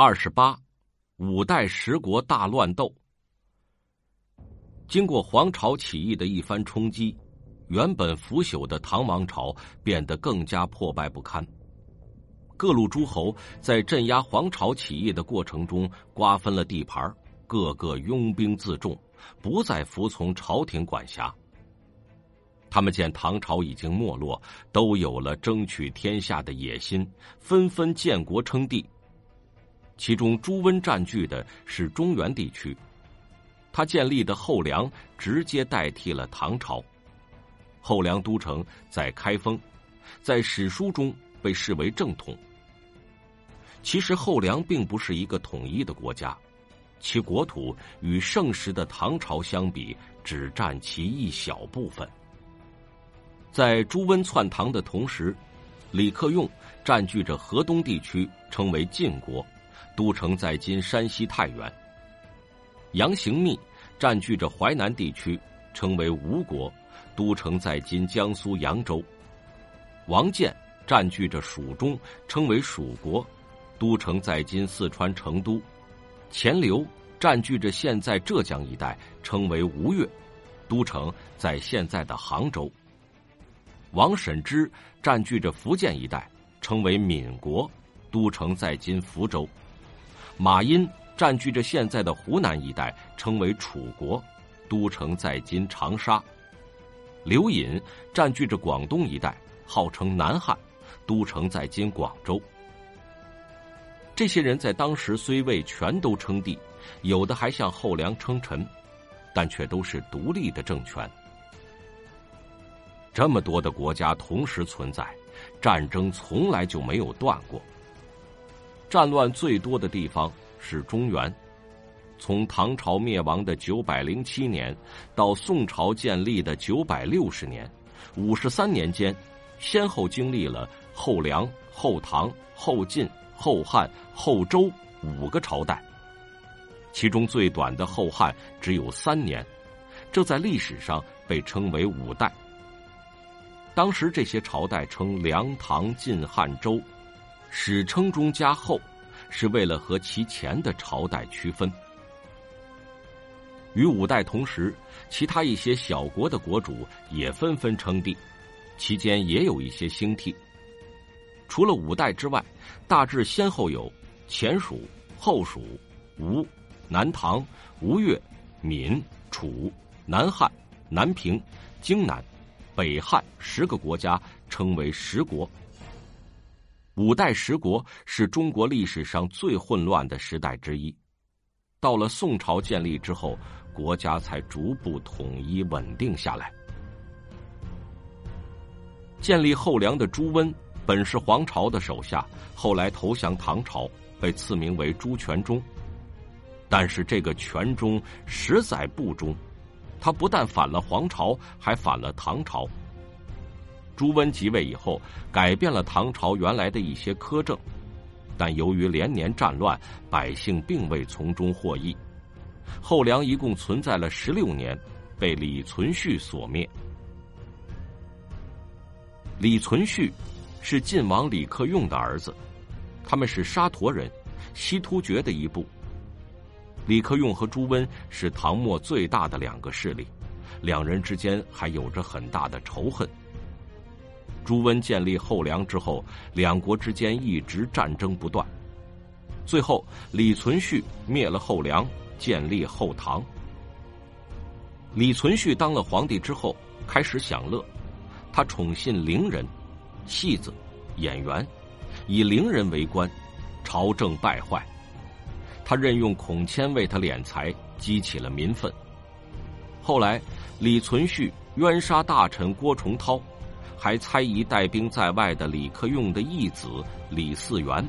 二十八，五代十国大乱斗。经过黄巢起义的一番冲击，原本腐朽的唐王朝变得更加破败不堪。各路诸侯在镇压黄巢起义的过程中瓜分了地盘，个个拥兵自重，不再服从朝廷管辖。他们见唐朝已经没落，都有了争取天下的野心，纷纷建国称帝。其中，朱温占据的是中原地区，他建立的后梁直接代替了唐朝。后梁都城在开封，在史书中被视为正统。其实，后梁并不是一个统一的国家，其国土与盛时的唐朝相比，只占其一小部分。在朱温篡唐的同时，李克用占据着河东地区，称为晋国。都城在今山西太原。杨行密占据着淮南地区，称为吴国，都城在今江苏扬州。王建占据着蜀中，称为蜀国，都城在今四川成都。钱镠占据着现在浙江一带，称为吴越，都城在现在的杭州。王审知占据着福建一带，称为闽国，都城在今福州。马殷占据着现在的湖南一带，称为楚国，都城在今长沙。刘隐占据着广东一带，号称南汉，都城在今广州。这些人在当时虽未全都称帝，有的还向后梁称臣，但却都是独立的政权。这么多的国家同时存在，战争从来就没有断过。战乱最多的地方是中原，从唐朝灭亡的九百零七年到宋朝建立的九百六十年，五十三年间，先后经历了后梁、后唐、后晋、后汉、后周五个朝代，其中最短的后汉只有三年，这在历史上被称为五代。当时这些朝代称梁、唐、晋、汉、周。史称中加后，是为了和其前的朝代区分。与五代同时，其他一些小国的国主也纷纷称帝，期间也有一些兴替。除了五代之外，大致先后有前蜀、后蜀、吴、南唐、吴越、闽、楚、南汉、南平、荆南、北汉十个国家，称为十国。五代十国是中国历史上最混乱的时代之一，到了宋朝建立之后，国家才逐步统一稳定下来。建立后梁的朱温本是黄巢的手下，后来投降唐朝，被赐名为朱全忠。但是这个全忠实在不忠，他不但反了黄巢，还反了唐朝。朱温即位以后，改变了唐朝原来的一些苛政，但由于连年战乱，百姓并未从中获益。后梁一共存在了十六年，被李存勖所灭。李存勖是晋王李克用的儿子，他们是沙陀人，西突厥的一部。李克用和朱温是唐末最大的两个势力，两人之间还有着很大的仇恨。朱温建立后梁之后，两国之间一直战争不断。最后，李存勖灭了后梁，建立后唐。李存勖当了皇帝之后，开始享乐，他宠信伶人、戏子、演员，以伶人为官，朝政败坏。他任用孔谦为他敛财，激起了民愤。后来，李存勖冤杀大臣郭崇韬。还猜疑带兵在外的李克用的义子李嗣源。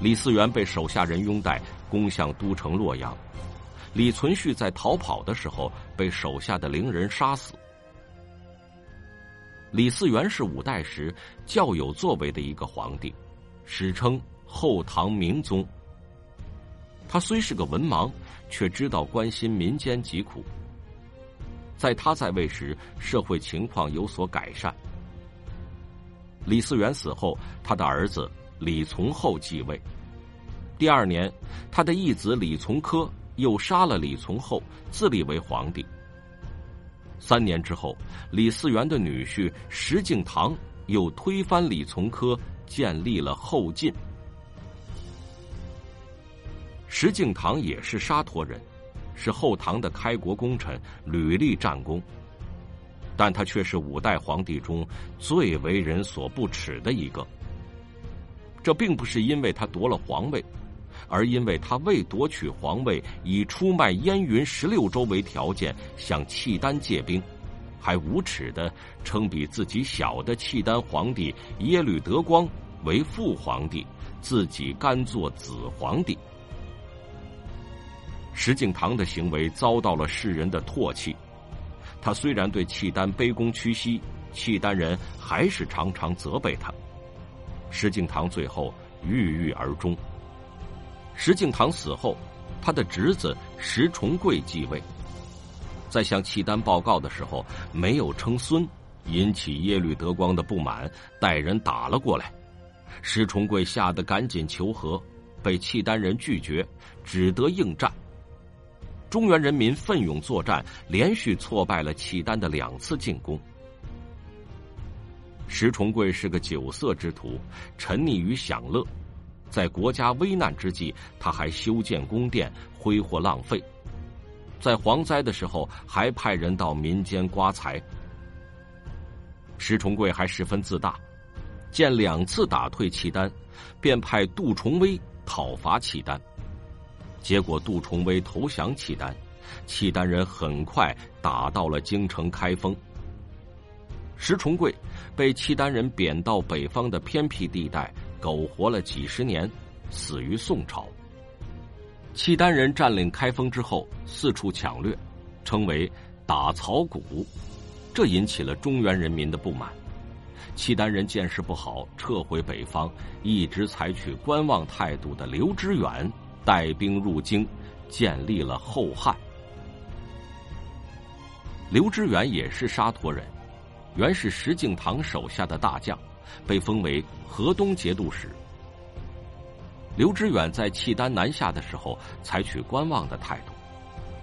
李嗣源被手下人拥戴，攻向都城洛阳。李存勖在逃跑的时候被手下的伶人杀死。李嗣源是五代时较有作为的一个皇帝，史称后唐明宗。他虽是个文盲，却知道关心民间疾苦。在他在位时，社会情况有所改善。李嗣源死后，他的儿子李从厚继位。第二年，他的义子李从珂又杀了李从厚，自立为皇帝。三年之后，李嗣源的女婿石敬瑭又推翻李从珂，建立了后晋。石敬瑭也是沙陀人，是后唐的开国功臣，屡立战功。但他却是五代皇帝中最为人所不齿的一个。这并不是因为他夺了皇位。而因为他为夺取皇位，以出卖燕云十六州为条件向契丹借兵，还无耻的称比自己小的契丹皇帝耶律德光为父皇帝，自己甘做子皇帝。石敬瑭的行为遭到了世人的唾弃，他虽然对契丹卑躬屈膝，契丹人还是常常责备他。石敬瑭最后郁郁而终。石敬瑭死后，他的侄子石重贵继位。在向契丹报告的时候，没有称孙，引起耶律德光的不满，带人打了过来。石重贵吓得赶紧求和，被契丹人拒绝，只得应战。中原人民奋勇作战，连续挫败了契丹的两次进攻。石重贵是个酒色之徒，沉溺于享乐。在国家危难之际，他还修建宫殿，挥霍浪费；在蝗灾的时候，还派人到民间刮财。石重贵还十分自大，见两次打退契丹，便派杜重威讨伐契丹。结果杜重威投降契丹，契丹人很快打到了京城开封。石重贵被契丹人贬到北方的偏僻地带。苟活了几十年，死于宋朝。契丹人占领开封之后，四处抢掠，称为“打草谷”，这引起了中原人民的不满。契丹人见势不好，撤回北方。一直采取观望态度的刘知远带兵入京，建立了后汉。刘知远也是沙陀人，原是石敬瑭手下的大将。被封为河东节度使。刘知远在契丹南下的时候，采取观望的态度。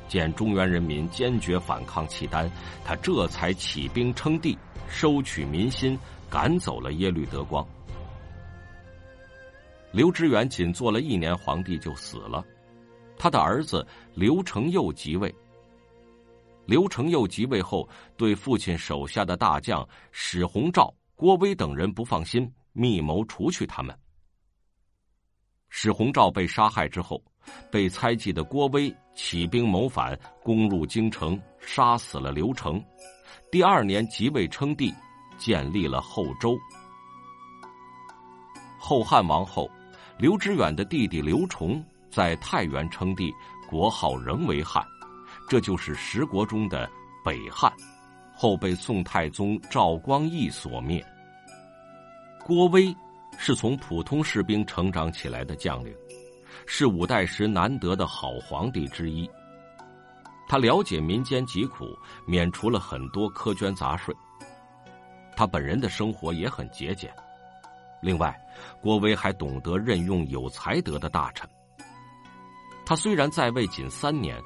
见中原人民坚决反抗契丹，他这才起兵称帝，收取民心，赶走了耶律德光。刘知远仅做了一年皇帝就死了，他的儿子刘承佑即位。刘承佑即位后，对父亲手下的大将史弘肇。郭威等人不放心，密谋除去他们。史弘肇被杀害之后，被猜忌的郭威起兵谋反，攻入京城，杀死了刘成。第二年即位称帝，建立了后周。后汉亡后，刘知远的弟弟刘崇在太原称帝，国号仍为汉，这就是十国中的北汉。后被宋太宗赵光义所灭。郭威是从普通士兵成长起来的将领，是五代时难得的好皇帝之一。他了解民间疾苦，免除了很多苛捐杂税。他本人的生活也很节俭。另外，郭威还懂得任用有才德的大臣。他虽然在位仅三年，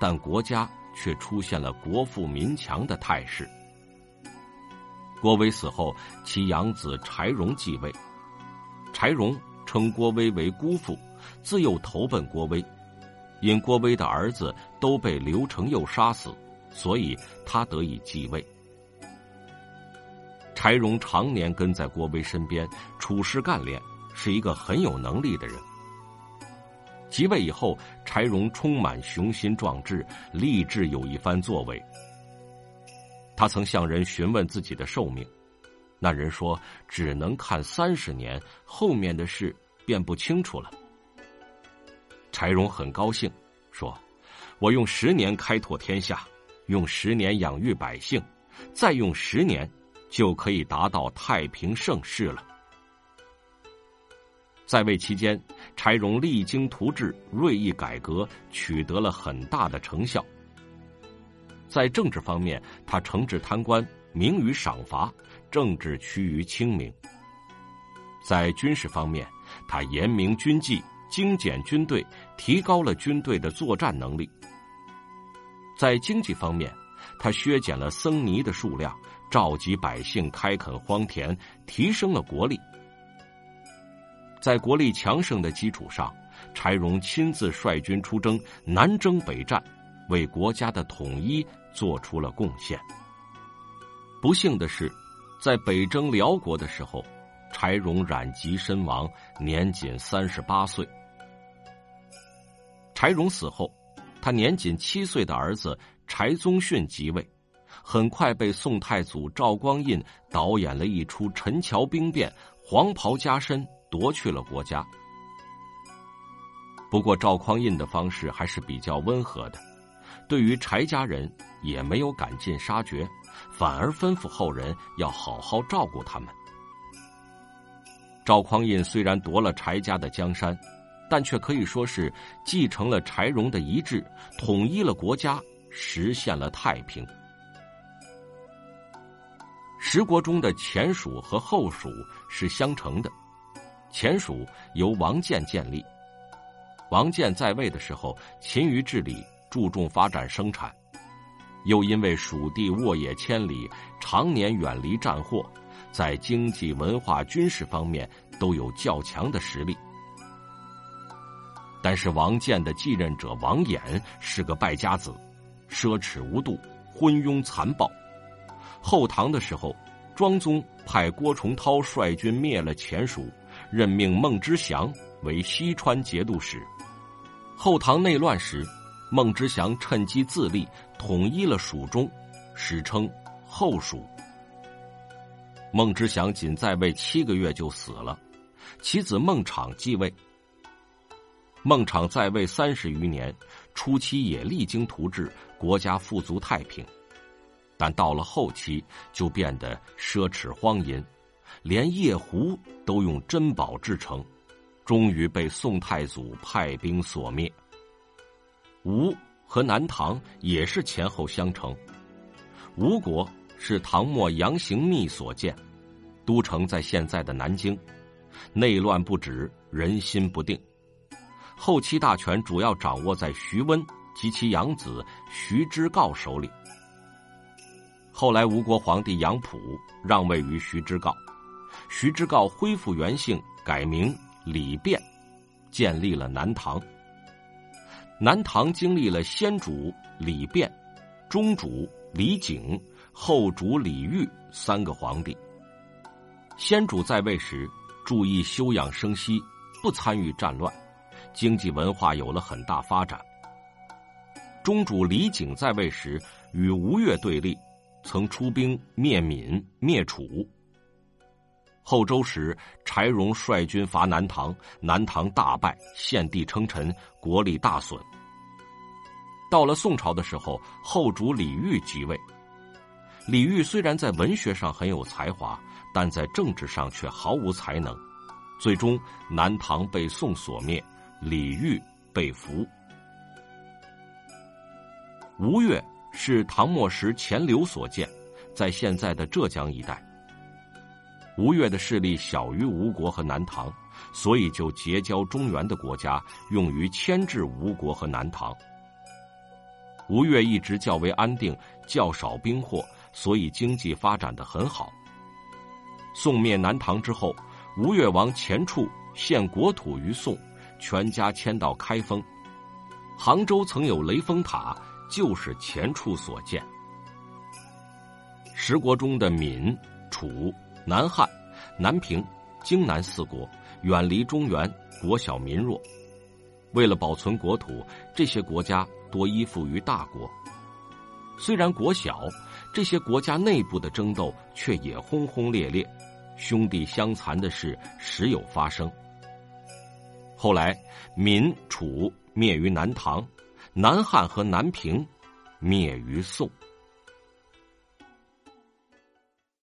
但国家。却出现了国富民强的态势。郭威死后，其养子柴荣继位。柴荣称郭威为姑父，自幼投奔郭威。因郭威的儿子都被刘承佑杀死，所以他得以继位。柴荣常年跟在郭威身边，处事干练，是一个很有能力的人。即位以后，柴荣充满雄心壮志，立志有一番作为。他曾向人询问自己的寿命，那人说只能看三十年，后面的事便不清楚了。柴荣很高兴，说：“我用十年开拓天下，用十年养育百姓，再用十年，就可以达到太平盛世了。”在位期间，柴荣励精图治、锐意改革，取得了很大的成效。在政治方面，他惩治贪官，明于赏罚，政治趋于清明；在军事方面，他严明军纪，精简军队，提高了军队的作战能力。在经济方面，他削减了僧尼的数量，召集百姓开垦荒田，提升了国力。在国力强盛的基础上，柴荣亲自率军出征，南征北战，为国家的统一做出了贡献。不幸的是，在北征辽国的时候，柴荣染疾身亡，年仅三十八岁。柴荣死后，他年仅七岁的儿子柴宗训即位，很快被宋太祖赵光胤导演了一出陈桥兵变，黄袍加身，夺去了国家。不过赵匡胤的方式还是比较温和的，对于柴家人也没有赶尽杀绝，反而吩咐后人要好好照顾他们。赵匡胤虽然夺了柴家的江山。但却可以说是继承了柴荣的遗志，统一了国家，实现了太平。十国中的前蜀和后蜀是相承的，前蜀由王建建立。王建在位的时候勤于治理，注重发展生产，又因为蜀地沃野千里，常年远离战祸，在经济、文化、军事方面都有较强的实力。但是王建的继任者王衍是个败家子，奢侈无度，昏庸残暴。后唐的时候，庄宗派郭崇韬率军灭了前蜀，任命孟知祥为西川节度使。后唐内乱时，孟知祥趁机自立，统一了蜀中，史称后蜀。孟知祥仅在位七个月就死了，其子孟昶继位。孟昶在位三十余年，初期也励精图治，国家富足太平。但到了后期，就变得奢侈荒淫，连夜壶都用珍宝制成，终于被宋太祖派兵所灭。吴和南唐也是前后相承。吴国是唐末杨行密所建，都城在现在的南京，内乱不止，人心不定。后期大权主要掌握在徐温及其养子徐知诰手里。后来吴国皇帝杨溥让位于徐知诰，徐知诰恢复原姓，改名李昪，建立了南唐。南唐经历了先主李昪、中主李景、后主李煜三个皇帝。先主在位时注意休养生息，不参与战乱。经济文化有了很大发展。中主李景在位时与吴越对立，曾出兵灭闽、灭楚。后周时，柴荣率军伐南唐，南唐大败，献帝称臣，国力大损。到了宋朝的时候，后主李煜即位。李煜虽然在文学上很有才华，但在政治上却毫无才能，最终南唐被宋所灭。李煜被俘。吴越是唐末时钱镠所建，在现在的浙江一带。吴越的势力小于吴国和南唐，所以就结交中原的国家，用于牵制吴国和南唐。吴越一直较为安定，较少兵祸，所以经济发展的很好。宋灭南唐之后，吴越王钱俶献国土于宋。全家迁到开封，杭州曾有雷峰塔，就是前处所见。十国中的闽、楚、南汉、南平、荆南四国远离中原，国小民弱。为了保存国土，这些国家多依附于大国。虽然国小，这些国家内部的争斗却也轰轰烈烈，兄弟相残的事时有发生。后来，闽、楚灭于南唐，南汉和南平灭于宋。